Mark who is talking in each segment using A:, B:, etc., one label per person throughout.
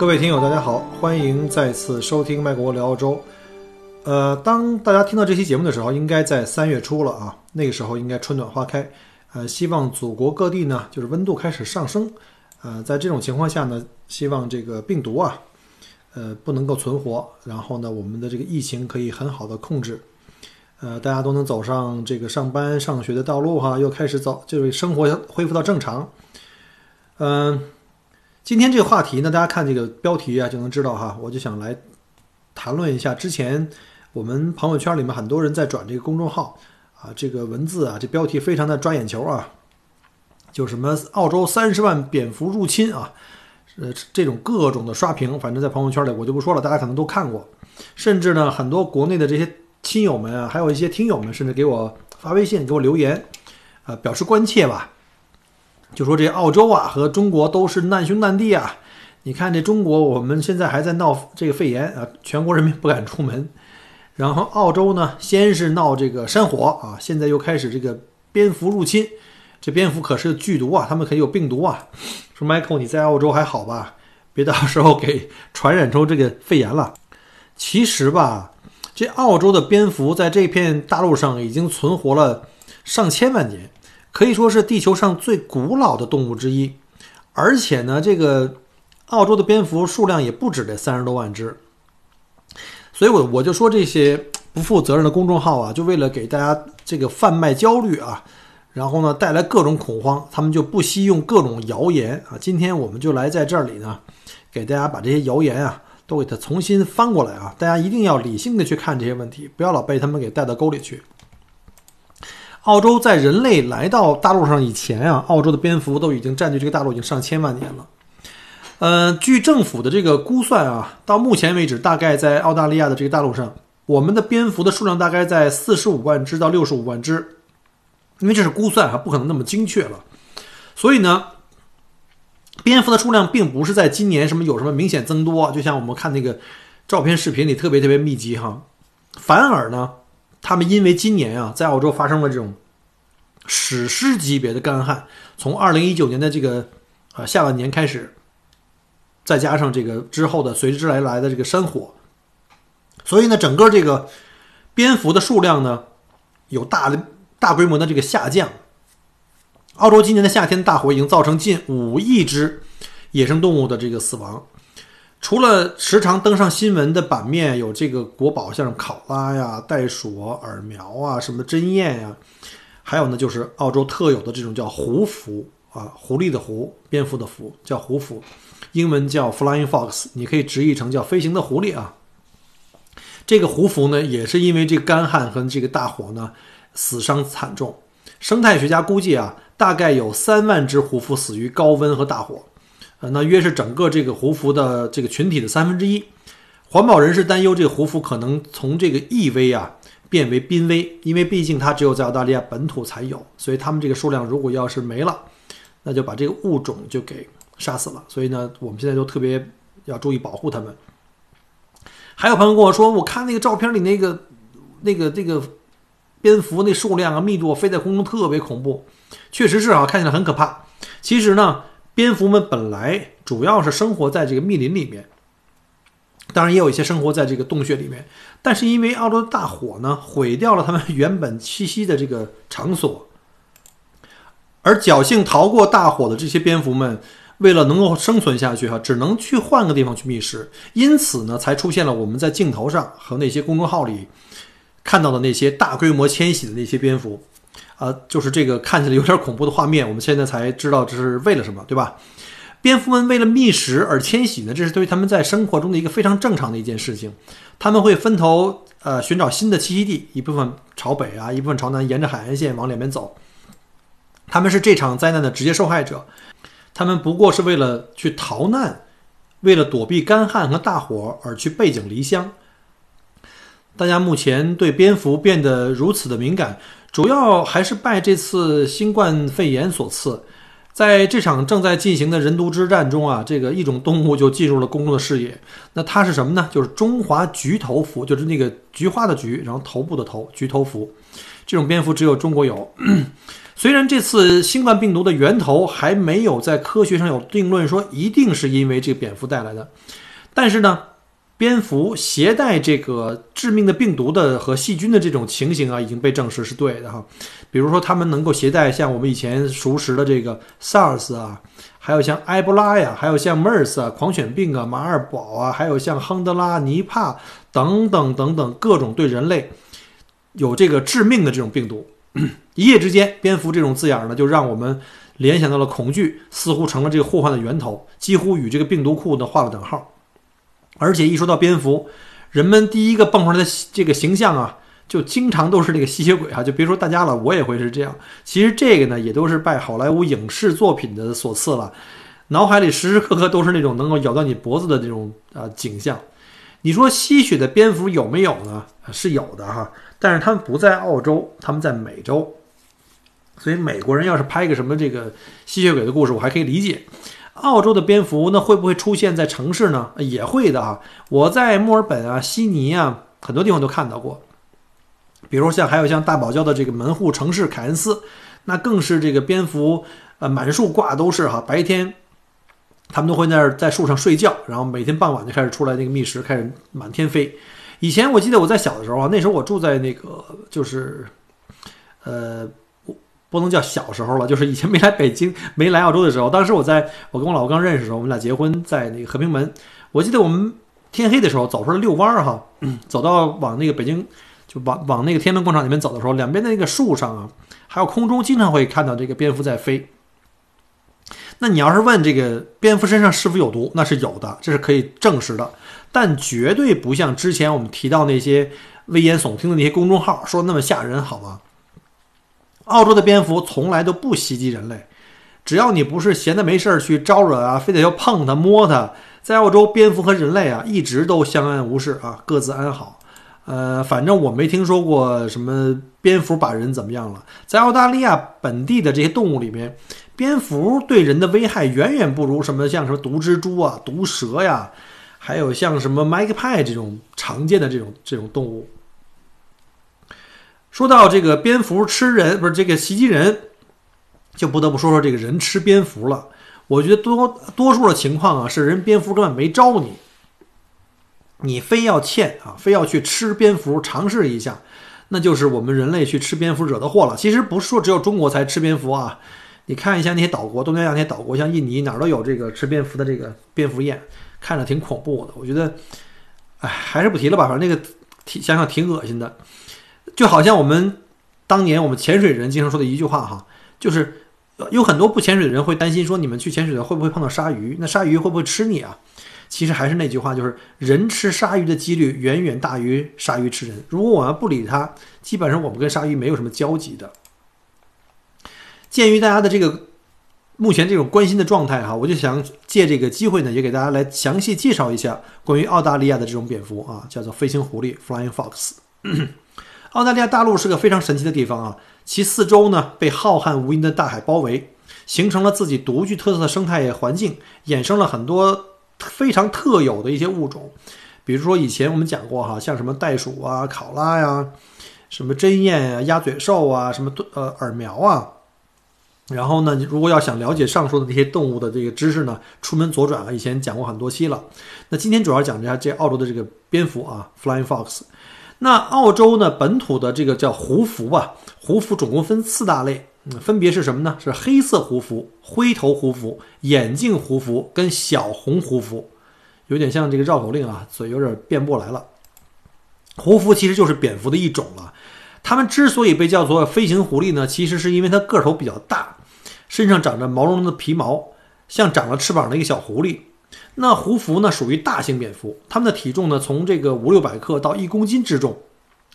A: 各位听友，大家好，欢迎再次收听麦国聊澳洲。呃，当大家听到这期节目的时候，应该在三月初了啊，那个时候应该春暖花开。呃，希望祖国各地呢，就是温度开始上升。呃，在这种情况下呢，希望这个病毒啊，呃，不能够存活，然后呢，我们的这个疫情可以很好的控制。呃，大家都能走上这个上班上学的道路哈，又开始走，就是生活恢复到正常。嗯。今天这个话题呢，大家看这个标题啊，就能知道哈。我就想来谈论一下之前我们朋友圈里面很多人在转这个公众号啊，这个文字啊，这标题非常的抓眼球啊，就什么澳洲三十万蝙蝠入侵啊，呃，这种各种的刷屏，反正在朋友圈里我就不说了，大家可能都看过。甚至呢，很多国内的这些亲友们啊，还有一些听友们，甚至给我发微信给我留言，啊，表示关切吧。就说这澳洲啊和中国都是难兄难弟啊！你看这中国，我们现在还在闹这个肺炎啊，全国人民不敢出门。然后澳洲呢，先是闹这个山火啊，现在又开始这个蝙蝠入侵。这蝙蝠可是剧毒啊，他们可有病毒啊。说 Michael，你在澳洲还好吧？别到时候给传染出这个肺炎了。其实吧，这澳洲的蝙蝠在这片大陆上已经存活了上千万年。可以说是地球上最古老的动物之一，而且呢，这个澳洲的蝙蝠数量也不止这三十多万只。所以，我我就说这些不负责任的公众号啊，就为了给大家这个贩卖焦虑啊，然后呢带来各种恐慌，他们就不惜用各种谣言啊。今天我们就来在这里呢，给大家把这些谣言啊都给它重新翻过来啊，大家一定要理性的去看这些问题，不要老被他们给带到沟里去。澳洲在人类来到大陆上以前啊，澳洲的蝙蝠都已经占据这个大陆已经上千万年了。呃，据政府的这个估算啊，到目前为止，大概在澳大利亚的这个大陆上，我们的蝙蝠的数量大概在四十五万只到六十五万只，因为这是估算啊，不可能那么精确了。所以呢，蝙蝠的数量并不是在今年什么有什么明显增多，就像我们看那个照片、视频里特别特别密集哈，反而呢。他们因为今年啊，在澳洲发生了这种史诗级别的干旱，从二零一九年的这个啊下半年开始，再加上这个之后的随之而来的这个山火，所以呢，整个这个蝙蝠的数量呢有大的大规模的这个下降。澳洲今年的夏天大火已经造成近五亿只野生动物的这个死亡。除了时常登上新闻的版面有这个国宝，像考拉呀、袋鼠、耳苗啊、什么针鼹呀，还有呢就是澳洲特有的这种叫狐蝠啊，狐狸的狐，蝙蝠的蝠，叫狐蝠，英文叫 flying fox，你可以直译成叫飞行的狐狸啊。这个狐蝠呢，也是因为这干旱和这个大火呢，死伤惨重。生态学家估计啊，大概有三万只狐蝠死于高温和大火。呃，那约是整个这个胡蝠的这个群体的三分之一。环保人士担忧，这个胡蝠可能从这个易危啊变为濒危，因为毕竟它只有在澳大利亚本土才有，所以它们这个数量如果要是没了，那就把这个物种就给杀死了。所以呢，我们现在都特别要注意保护它们。还有朋友跟我说，我看那个照片里那个那个这个蝙蝠那数量啊密度飞在空中特别恐怖，确实是啊，看起来很可怕。其实呢。蝙蝠们本来主要是生活在这个密林里面，当然也有一些生活在这个洞穴里面。但是因为澳洲的大火呢，毁掉了它们原本栖息的这个场所，而侥幸逃过大火的这些蝙蝠们，为了能够生存下去，哈，只能去换个地方去觅食。因此呢，才出现了我们在镜头上和那些公众号里看到的那些大规模迁徙的那些蝙蝠。啊，就是这个看起来有点恐怖的画面，我们现在才知道这是为了什么，对吧？蝙蝠们为了觅食而迁徙呢，这是对于他们在生活中的一个非常正常的一件事情。他们会分头呃寻找新的栖息地，一部分朝北啊，一部分朝南，沿着海岸线往两边走。他们是这场灾难的直接受害者。他们不过是为了去逃难，为了躲避干旱和大火而去背井离乡。大家目前对蝙蝠变得如此的敏感，主要还是拜这次新冠肺炎所赐。在这场正在进行的人毒之战中啊，这个一种动物就进入了公众的视野。那它是什么呢？就是中华菊头蝠，就是那个菊花的菊，然后头部的头，菊头蝠。这种蝙蝠只有中国有。虽然这次新冠病毒的源头还没有在科学上有定论说一定是因为这个蝙蝠带来的，但是呢。蝙蝠携带这个致命的病毒的和细菌的这种情形啊，已经被证实是对的哈。比如说，它们能够携带像我们以前熟识的这个 SARS 啊，还有像埃博拉呀，还有像 MERS 啊、狂犬病啊、马尔堡啊，还有像亨德拉、尼帕等等等等各种对人类有这个致命的这种病毒。一夜之间，蝙蝠这种字眼呢，就让我们联想到了恐惧，似乎成了这个祸患的源头，几乎与这个病毒库呢画了等号。而且一说到蝙蝠，人们第一个蹦出来的这个形象啊，就经常都是这个吸血鬼啊。就别说大家了，我也会是这样。其实这个呢，也都是拜好莱坞影视作品的所赐了，脑海里时时刻刻都是那种能够咬到你脖子的这种啊景象。你说吸血的蝙蝠有没有呢？是有的哈，但是他们不在澳洲，他们在美洲。所以美国人要是拍个什么这个吸血鬼的故事，我还可以理解。澳洲的蝙蝠那会不会出现在城市呢？也会的啊！我在墨尔本啊、悉尼啊很多地方都看到过。比如像还有像大堡礁的这个门户城市凯恩斯，那更是这个蝙蝠呃满树挂都是哈。白天他们都会在那儿在树上睡觉，然后每天傍晚就开始出来那个觅食，开始满天飞。以前我记得我在小的时候啊，那时候我住在那个就是呃。不能叫小时候了，就是以前没来北京、没来澳洲的时候。当时我在我跟我老婆刚认识的时候，我们俩结婚在那个和平门。我记得我们天黑的时候走出来遛弯儿哈，走到往那个北京，就往往那个天安门广场那边走的时候，两边的那个树上啊，还有空中经常会看到这个蝙蝠在飞。那你要是问这个蝙蝠身上是否有毒，那是有的，这是可以证实的，但绝对不像之前我们提到那些危言耸听的那些公众号说那么吓人，好吗？澳洲的蝙蝠从来都不袭击人类，只要你不是闲的没事儿去招惹啊，非得要碰它摸它，在澳洲蝙蝠和人类啊一直都相安无事啊，各自安好。呃，反正我没听说过什么蝙蝠把人怎么样了。在澳大利亚本地的这些动物里面，蝙蝠对人的危害远远不如什么像什么毒蜘蛛啊、毒蛇呀，还有像什么麦克派这种常见的这种这种动物。说到这个蝙蝠吃人，不是这个袭击人，就不得不说说这个人吃蝙蝠了。我觉得多多数的情况啊，是人蝙蝠根本没招你，你非要欠啊，非要去吃蝙蝠尝试一下，那就是我们人类去吃蝙蝠惹的祸了。其实不是说只有中国才吃蝙蝠啊，你看一下那些岛国，东南亚那些岛国，像印尼哪儿都有这个吃蝙蝠的这个蝙蝠宴，看着挺恐怖的。我觉得，哎，还是不提了吧，反正那个挺想想挺恶心的。就好像我们当年我们潜水人经常说的一句话哈，就是有很多不潜水的人会担心说你们去潜水的会不会碰到鲨鱼？那鲨鱼会不会吃你啊？其实还是那句话，就是人吃鲨鱼的几率远远大于鲨鱼吃人。如果我们不理它，基本上我们跟鲨鱼没有什么交集的。鉴于大家的这个目前这种关心的状态哈，我就想借这个机会呢，也给大家来详细介绍一下关于澳大利亚的这种蝙蝠啊，叫做飞行狐狸 （Flying Fox）。澳大利亚大陆是个非常神奇的地方啊，其四周呢被浩瀚无垠的大海包围，形成了自己独具特色的生态环境，衍生了很多非常特有的一些物种。比如说以前我们讲过哈，像什么袋鼠啊、考拉呀、什么针鼹啊、鸭嘴兽啊、什么呃耳苗啊。然后呢，如果要想了解上述的这些动物的这个知识呢，出门左转啊，以前讲过很多期了。那今天主要讲一下这澳洲的这个蝙蝠啊，Flying Fox。那澳洲呢？本土的这个叫胡蝠吧，胡蝠总共分四大类，分别是什么呢？是黑色胡蝠、灰头胡蝠、眼镜胡蝠跟小红胡蝠，有点像这个绕口令啊，嘴有点变不过来了。胡蝠其实就是蝙蝠的一种了，它们之所以被叫做飞行狐狸呢，其实是因为它个头比较大，身上长着毛茸茸的皮毛，像长了翅膀的一个小狐狸。那胡蝠呢，属于大型蝙蝠，它们的体重呢，从这个五六百克到一公斤之重。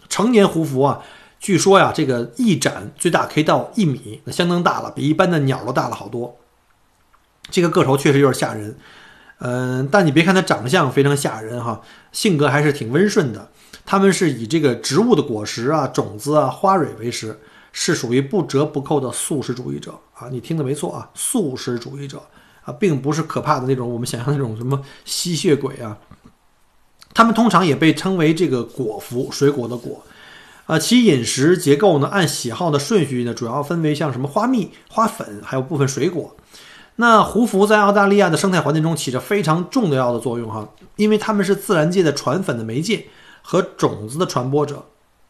A: 成年胡蝠啊，据说呀，这个翼展最大可以到一米，那相当大了，比一般的鸟都大了好多。这个个头确实有点吓人。嗯，但你别看它长相非常吓人哈，性格还是挺温顺的。它们是以这个植物的果实啊、种子啊、花蕊为食，是属于不折不扣的素食主义者啊。你听的没错啊，素食主义者啊，并不是可怕的那种我们想象那种什么吸血鬼啊。它们通常也被称为这个果蝠，水果的果。啊，其饮食结构呢，按喜好的顺序呢，主要分为像什么花蜜、花粉，还有部分水果。那胡蝠在澳大利亚的生态环境中起着非常重要的作用哈，因为它们是自然界的传粉的媒介和种子的传播者。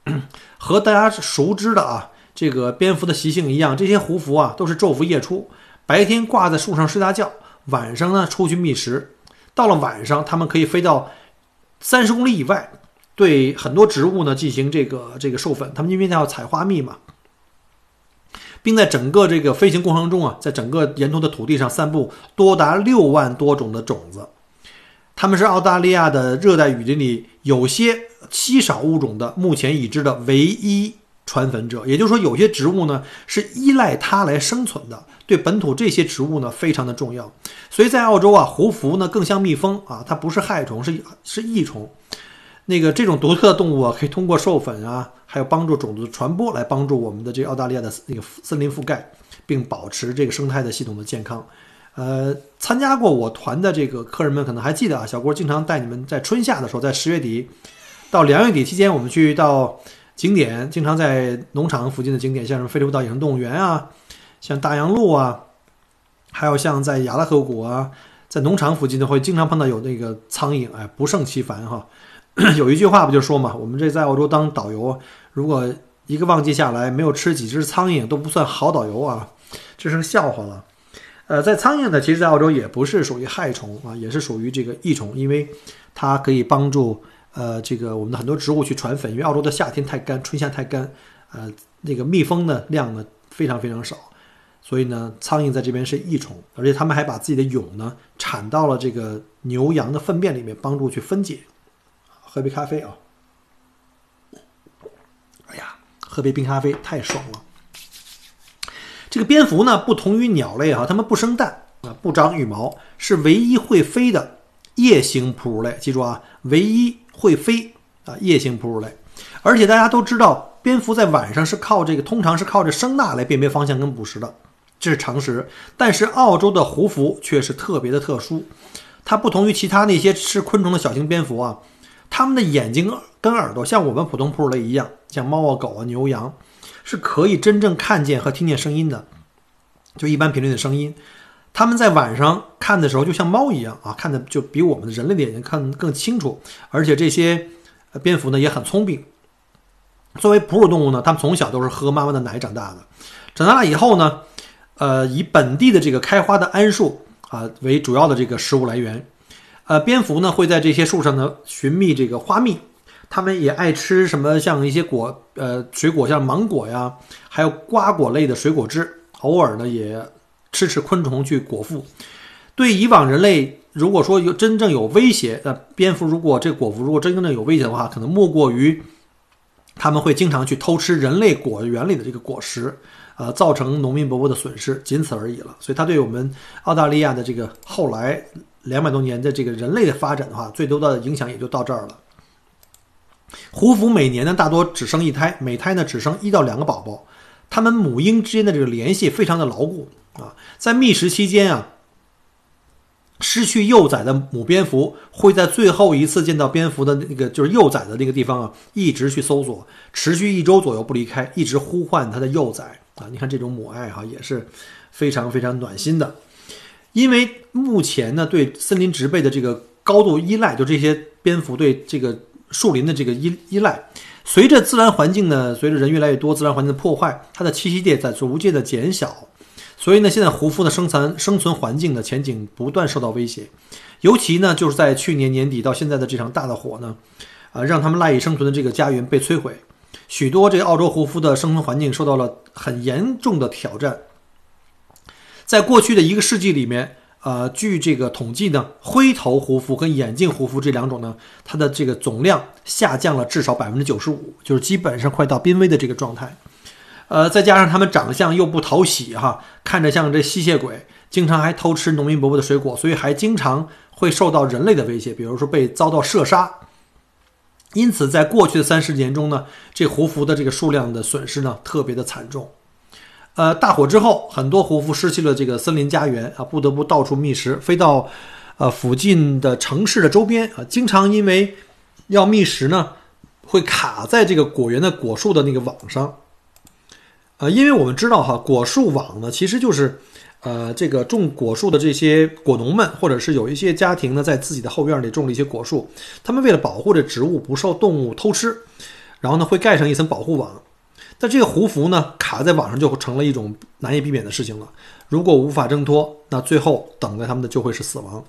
A: 和大家熟知的啊，这个蝙蝠的习性一样，这些胡蝠啊都是昼伏夜出，白天挂在树上睡大觉，晚上呢出去觅食。到了晚上，它们可以飞到三十公里以外。对很多植物呢进行这个这个授粉，它们因为它要采花蜜嘛，并在整个这个飞行过程中啊，在整个沿途的土地上散布多达六万多种的种子。它们是澳大利亚的热带雨林里有些稀少物种的目前已知的唯一传粉者。也就是说，有些植物呢是依赖它来生存的，对本土这些植物呢非常的重要。所以在澳洲啊，胡蝠呢更像蜜蜂啊，它不是害虫，是是益虫。那个这种独特的动物啊，可以通过授粉啊，还有帮助种子传播来帮助我们的这个澳大利亚的那个森林覆盖，并保持这个生态的系统的健康。呃，参加过我团的这个客人们可能还记得啊，小郭经常带你们在春夏的时候，在十月底到两月底期间，我们去到景点，经常在农场附近的景点，像什么飞利浦岛野生动物园啊，像大洋路啊，还有像在亚拉河谷啊，在农场附近呢，会经常碰到有那个苍蝇，哎，不胜其烦哈。有一句话不就说嘛，我们这在澳洲当导游，如果一个旺季下来没有吃几只苍蝇，都不算好导游啊，这是笑话了。呃，在苍蝇呢，其实，在澳洲也不是属于害虫啊，也是属于这个益虫，因为它可以帮助呃这个我们的很多植物去传粉，因为澳洲的夏天太干，春夏太干，呃，那个蜜蜂的量呢非常非常少，所以呢，苍蝇在这边是益虫，而且它们还把自己的蛹呢产到了这个牛羊的粪便里面，帮助去分解。喝杯咖啡啊！哎呀，喝杯冰咖啡太爽了。这个蝙蝠呢，不同于鸟类哈，它们不生蛋啊，不长羽毛，是唯一会飞的夜行哺乳类。记住啊，唯一会飞啊，夜行哺乳类。而且大家都知道，蝙蝠在晚上是靠这个，通常是靠着声呐来辨别方向跟捕食的，这是常识。但是澳洲的胡蝠却是特别的特殊，它不同于其他那些吃昆虫的小型蝙蝠啊。它们的眼睛跟耳朵像我们普通哺乳类一样，像猫啊、狗啊、牛羊，是可以真正看见和听见声音的，就一般频率的声音。它们在晚上看的时候，就像猫一样啊，看的就比我们人类的眼睛看更清楚。而且这些蝙蝠呢也很聪明。作为哺乳动物呢，它们从小都是喝妈妈的奶长大的。长大了以后呢，呃，以本地的这个开花的桉树啊为主要的这个食物来源。呃，蝙蝠呢会在这些树上呢寻觅这个花蜜，它们也爱吃什么像一些果，呃，水果像芒果呀，还有瓜果类的水果汁，偶尔呢也吃吃昆虫去果腹。对以往人类，如果说有真正有威胁，呃，蝙蝠如果这个果蝠如果真正的有威胁的话，可能莫过于他们会经常去偷吃人类果园里的这个果实，呃，造成农民伯伯的损失，仅此而已了。所以它对我们澳大利亚的这个后来。两百多年的这个人类的发展的话，最多的影响也就到这儿了。胡蝠每年呢，大多只生一胎，每胎呢只生一到两个宝宝。它们母婴之间的这个联系非常的牢固啊。在觅食期间啊，失去幼崽的母蝙蝠会在最后一次见到蝙蝠的那个就是幼崽的那个地方啊，一直去搜索，持续一周左右不离开，一直呼唤它的幼崽啊。你看这种母爱哈，也是非常非常暖心的。因为目前呢，对森林植被的这个高度依赖，就这些蝙蝠对这个树林的这个依依赖，随着自然环境呢，随着人越来越多，自然环境的破坏，它的栖息地在逐渐的减小，所以呢，现在胡蝠的生存生存环境的前景不断受到威胁，尤其呢，就是在去年年底到现在的这场大的火呢，啊，让他们赖以生存的这个家园被摧毁，许多这个澳洲胡蝠的生存环境受到了很严重的挑战。在过去的一个世纪里面，呃，据这个统计呢，灰头胡蝠跟眼镜胡蝠这两种呢，它的这个总量下降了至少百分之九十五，就是基本上快到濒危的这个状态。呃，再加上它们长相又不讨喜哈，看着像这吸血鬼，经常还偷吃农民伯伯的水果，所以还经常会受到人类的威胁，比如说被遭到射杀。因此，在过去的三十年中呢，这胡服的这个数量的损失呢，特别的惨重。呃，大火之后，很多胡夫失去了这个森林家园啊，不得不到处觅食，飞到呃附近的城市的周边啊，经常因为要觅食呢，会卡在这个果园的果树的那个网上。呃，因为我们知道哈，果树网呢，其实就是。呃，这个种果树的这些果农们，或者是有一些家庭呢，在自己的后院里种了一些果树，他们为了保护这植物不受动物偷吃，然后呢，会盖上一层保护网。但这个胡服呢，卡在网上就成了一种难以避免的事情了。如果无法挣脱，那最后等待他们的就会是死亡。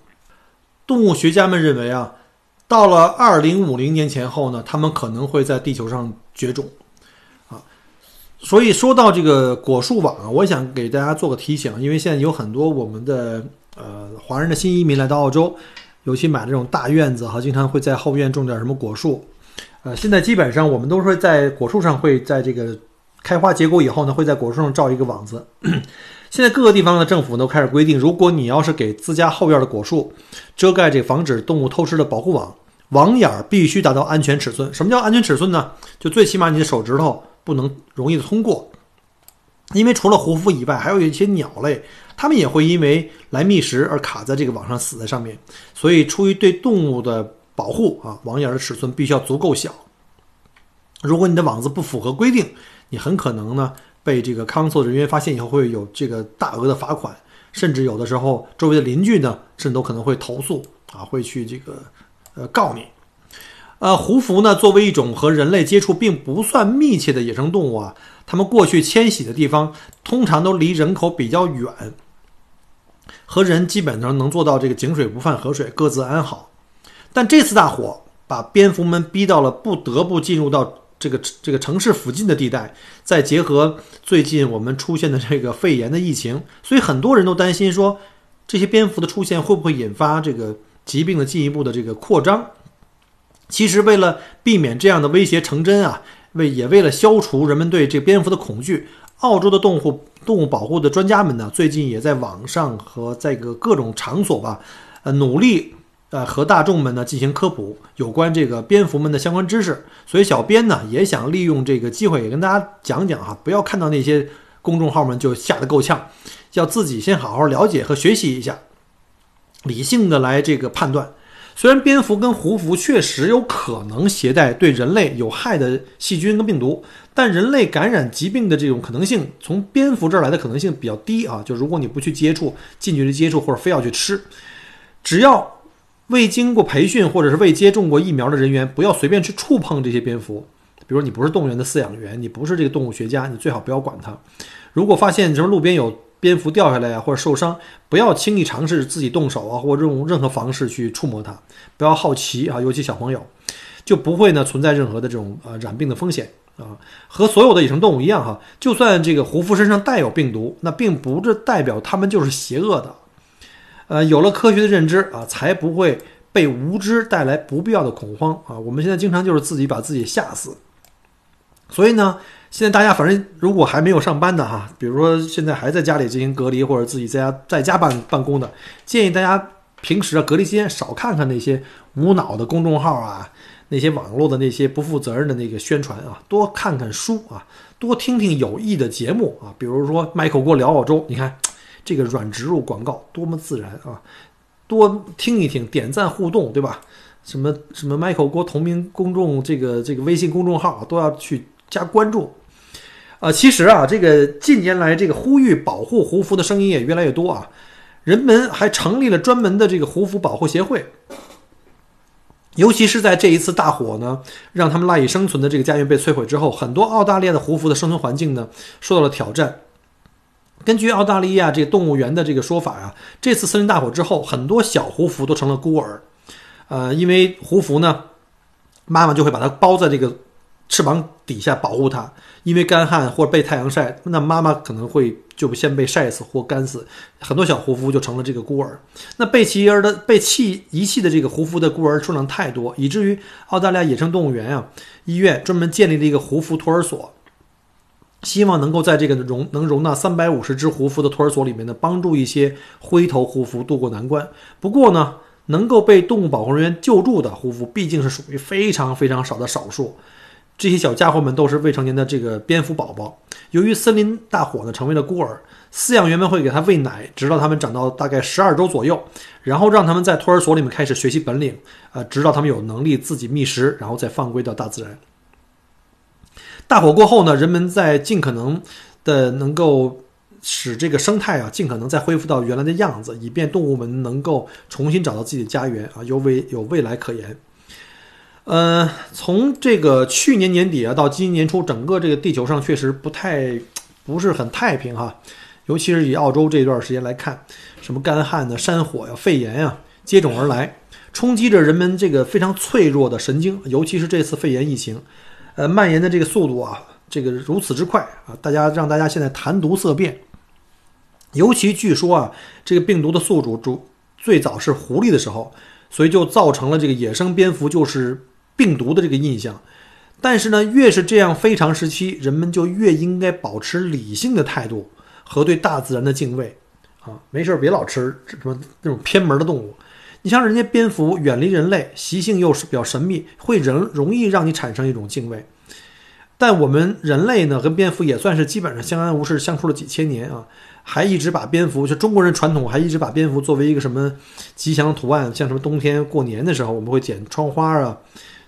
A: 动物学家们认为啊，到了二零五零年前后呢，他们可能会在地球上绝种。所以说到这个果树网啊，我想给大家做个提醒，因为现在有很多我们的呃华人的新移民来到澳洲，尤其买这种大院子哈，经常会在后院种点什么果树。呃，现在基本上我们都是在果树上会在这个开花结果以后呢，会在果树上罩一个网子。现在各个地方的政府都开始规定，如果你要是给自家后院的果树遮盖这防止动物偷吃的保护网，网眼儿必须达到安全尺寸。什么叫安全尺寸呢？就最起码你的手指头。不能容易的通过，因为除了胡服以外，还有一些鸟类，它们也会因为来觅食而卡在这个网上死在上面。所以，出于对动物的保护啊，网眼的尺寸必须要足够小。如果你的网子不符合规定，你很可能呢被这个康搜人员发现以后会有这个大额的罚款，甚至有的时候周围的邻居呢，甚至都可能会投诉啊，会去这个呃告你。呃，胡服呢，作为一种和人类接触并不算密切的野生动物啊，它们过去迁徙的地方通常都离人口比较远，和人基本上能做到这个井水不犯河水，各自安好。但这次大火把蝙蝠们逼到了不得不进入到这个这个城市附近的地带，再结合最近我们出现的这个肺炎的疫情，所以很多人都担心说，这些蝙蝠的出现会不会引发这个疾病的进一步的这个扩张。其实，为了避免这样的威胁成真啊，为也为了消除人们对这蝙蝠的恐惧，澳洲的动物动物保护的专家们呢，最近也在网上和在个各种场所吧，呃，努力呃和大众们呢进行科普有关这个蝙蝠们的相关知识。所以，小编呢也想利用这个机会，也跟大家讲讲哈，不要看到那些公众号们就吓得够呛，要自己先好好了解和学习一下，理性的来这个判断。虽然蝙蝠跟胡蝠确实有可能携带对人类有害的细菌跟病毒，但人类感染疾病的这种可能性，从蝙蝠这儿来的可能性比较低啊。就如果你不去接触、近距离接触或者非要去吃，只要未经过培训或者是未接种过疫苗的人员，不要随便去触碰这些蝙蝠。比如你不是动物园的饲养员，你不是这个动物学家，你最好不要管它。如果发现什么路边有，蝙蝠掉下来呀，或者受伤，不要轻易尝试自己动手啊，或者用任何方式去触摸它，不要好奇啊，尤其小朋友，就不会呢存在任何的这种呃染病的风险啊。和所有的野生动物一样哈，就算这个胡夫身上带有病毒，那并不是代表它们就是邪恶的。呃，有了科学的认知啊，才不会被无知带来不必要的恐慌啊。我们现在经常就是自己把自己吓死，所以呢。现在大家反正如果还没有上班的哈，比如说现在还在家里进行隔离或者自己在家在家办办公的，建议大家平时啊隔离期间少看看那些无脑的公众号啊，那些网络的那些不负责任的那个宣传啊，多看看书啊，多听听有益的节目啊，比如说 Michael 给我聊澳洲，你看这个软植入广告多么自然啊，多听一听，点赞互动，对吧？什么什么 Michael 郭同名公众这个这个微信公众号都要去加关注。呃，其实啊，这个近年来这个呼吁保护胡服的声音也越来越多啊，人们还成立了专门的这个胡服保护协会。尤其是在这一次大火呢，让他们赖以生存的这个家园被摧毁之后，很多澳大利亚的胡服的生存环境呢受到了挑战。根据澳大利亚这个动物园的这个说法啊，这次森林大火之后，很多小胡服都成了孤儿。呃，因为胡服呢，妈妈就会把它包在这个。翅膀底下保护它，因为干旱或者被太阳晒，那妈妈可能会就先被晒死或干死，很多小胡夫就成了这个孤儿。那被弃儿的、被弃遗弃的这个胡夫的孤儿数量太多，以至于澳大利亚野生动物园啊医院专门建立了一个胡夫托儿所。希望能够在这个容能容纳三百五十只胡服的托儿所里面呢，帮助一些灰头胡服渡过难关。不过呢，能够被动物保护人员救助的胡服毕竟是属于非常非常少的少数。这些小家伙们都是未成年的这个蝙蝠宝宝。由于森林大火呢，成为了孤儿，饲养员们会给他喂奶，直到他们长到大概十二周左右，然后让他们在托儿所里面开始学习本领，呃，直到他们有能力自己觅食，然后再放归到大自然。大火过后呢，人们在尽可能的能够使这个生态啊，尽可能再恢复到原来的样子，以便动物们能够重新找到自己的家园啊，有未有未来可言。呃，从这个去年年底啊到今年年初，整个这个地球上确实不太不是很太平哈，尤其是以澳洲这段时间来看，什么干旱呢、山火呀、肺炎呀接踵而来，冲击着人们这个非常脆弱的神经，尤其是这次肺炎疫情。呃，蔓延的这个速度啊，这个如此之快啊，大家让大家现在谈毒色变。尤其据说啊，这个病毒的宿主主最早是狐狸的时候，所以就造成了这个野生蝙蝠就是病毒的这个印象。但是呢，越是这样非常时期，人们就越应该保持理性的态度和对大自然的敬畏啊，没事别老吃什么那种偏门的动物。你像人家蝙蝠远离人类，习性又是比较神秘，会人容易让你产生一种敬畏。但我们人类呢，跟蝙蝠也算是基本上相安无事，相处了几千年啊，还一直把蝙蝠，就中国人传统还一直把蝙蝠作为一个什么吉祥图案，像什么冬天过年的时候，我们会剪窗花啊，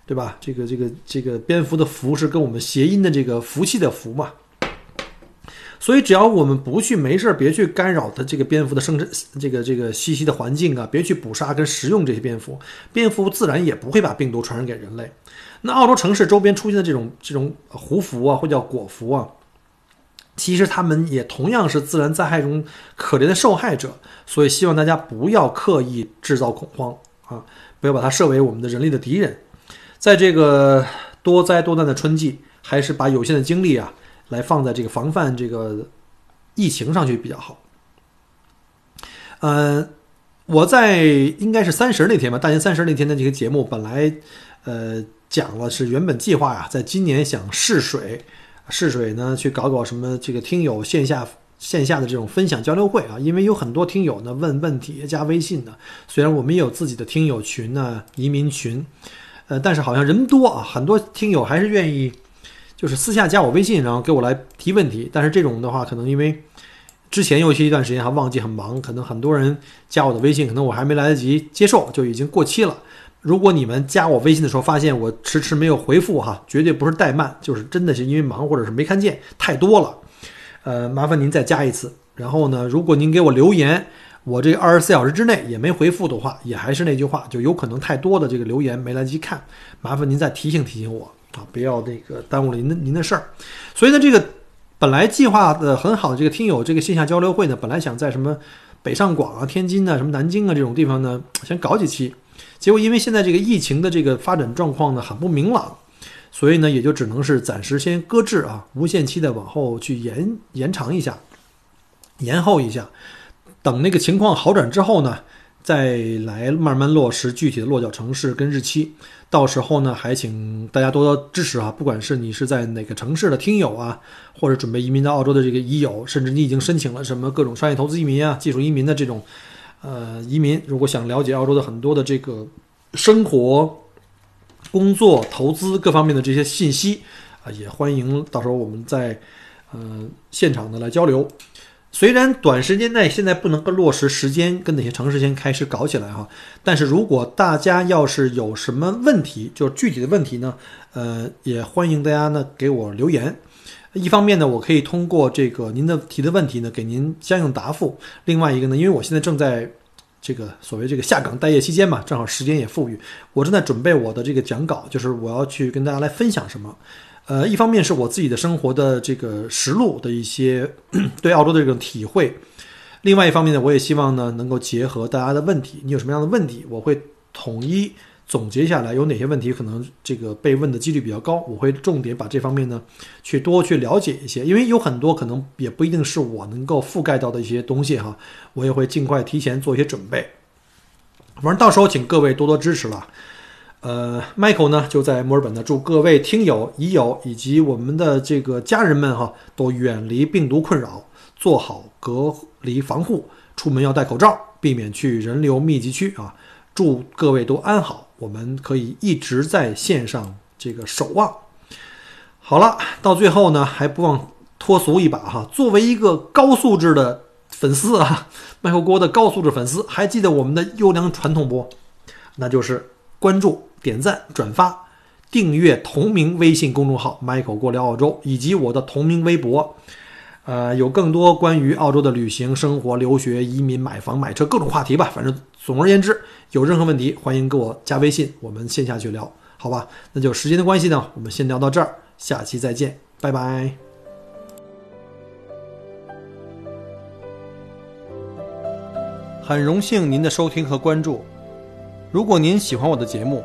A: 对吧？这个这个这个蝙蝠的蝠是跟我们谐音的这个福气的福嘛。所以，只要我们不去没事儿，别去干扰它这个蝙蝠的生产，这个这个栖息的环境啊，别去捕杀跟食用这些蝙蝠，蝙蝠自然也不会把病毒传染给人类。那澳洲城市周边出现的这种这种胡蝠啊，或叫果蝠啊，其实它们也同样是自然灾害中可怜的受害者。所以，希望大家不要刻意制造恐慌啊，不要把它设为我们的人类的敌人。在这个多灾多难的春季，还是把有限的精力啊。来放在这个防范这个疫情上去比较好。呃，我在应该是三十那天吧，大年三十那天的这个节目，本来呃讲了是原本计划呀，在今年想试水，试水呢去搞搞什么这个听友线下线下的这种分享交流会啊，因为有很多听友呢问问题加微信的，虽然我们也有自己的听友群呢，移民群，呃，但是好像人多啊，很多听友还是愿意。就是私下加我微信，然后给我来提问题。但是这种的话，可能因为之前尤其一段时间还忘记很忙，可能很多人加我的微信，可能我还没来得及接受，就已经过期了。如果你们加我微信的时候发现我迟迟没有回复，哈，绝对不是怠慢，就是真的是因为忙或者是没看见，太多了。呃，麻烦您再加一次。然后呢，如果您给我留言，我这二十四小时之内也没回复的话，也还是那句话，就有可能太多的这个留言没来得及看，麻烦您再提醒提醒我。啊，不要那个耽误了您的您的事儿。所以呢，这个本来计划的很好的这个听友这个线下交流会呢，本来想在什么北上广啊、天津啊、什么南京啊这种地方呢，先搞几期。结果因为现在这个疫情的这个发展状况呢很不明朗，所以呢也就只能是暂时先搁置啊，无限期的往后去延延长一下，延后一下，等那个情况好转之后呢。再来慢慢落实具体的落脚城市跟日期，到时候呢，还请大家多多支持啊！不管是你是在哪个城市的听友啊，或者准备移民到澳洲的这个已友，甚至你已经申请了什么各种商业投资移民啊、技术移民的这种，呃，移民，如果想了解澳洲的很多的这个生活、工作、投资各方面的这些信息啊，也欢迎到时候我们在呃现场的来交流。虽然短时间内现在不能够落实时间跟哪些城市先开始搞起来哈，但是如果大家要是有什么问题，就是具体的问题呢，呃，也欢迎大家呢给我留言。一方面呢，我可以通过这个您的提的问题呢，给您相应答复；另外一个呢，因为我现在正在这个所谓这个下岗待业期间嘛，正好时间也富裕，我正在准备我的这个讲稿，就是我要去跟大家来分享什么。呃，一方面是我自己的生活的这个实录的一些对澳洲的这种体会，另外一方面呢，我也希望呢能够结合大家的问题，你有什么样的问题，我会统一总结下来，有哪些问题可能这个被问的几率比较高，我会重点把这方面呢去多去了解一些，因为有很多可能也不一定是我能够覆盖到的一些东西哈，我也会尽快提前做一些准备，反正到时候请各位多多支持了。呃，Michael 呢就在墨尔本呢，祝各位听友、已友以及我们的这个家人们哈，都远离病毒困扰，做好隔离防护，出门要戴口罩，避免去人流密集区啊。祝各位都安好，我们可以一直在线上这个守望。好了，到最后呢，还不忘脱俗一把哈。作为一个高素质的粉丝啊，麦克锅的高素质粉丝，还记得我们的优良传统不？那就是关注。点赞、转发、订阅同名微信公众号 “Michael 过聊澳洲”，以及我的同名微博。呃，有更多关于澳洲的旅行、生活、留学、移民、买房、买车各种话题吧。反正总而言之，有任何问题，欢迎给我加微信，我们线下去聊，好吧？那就时间的关系呢，我们先聊到这儿，下期再见，拜拜。很荣幸您的收听和关注，如果您喜欢我的节目。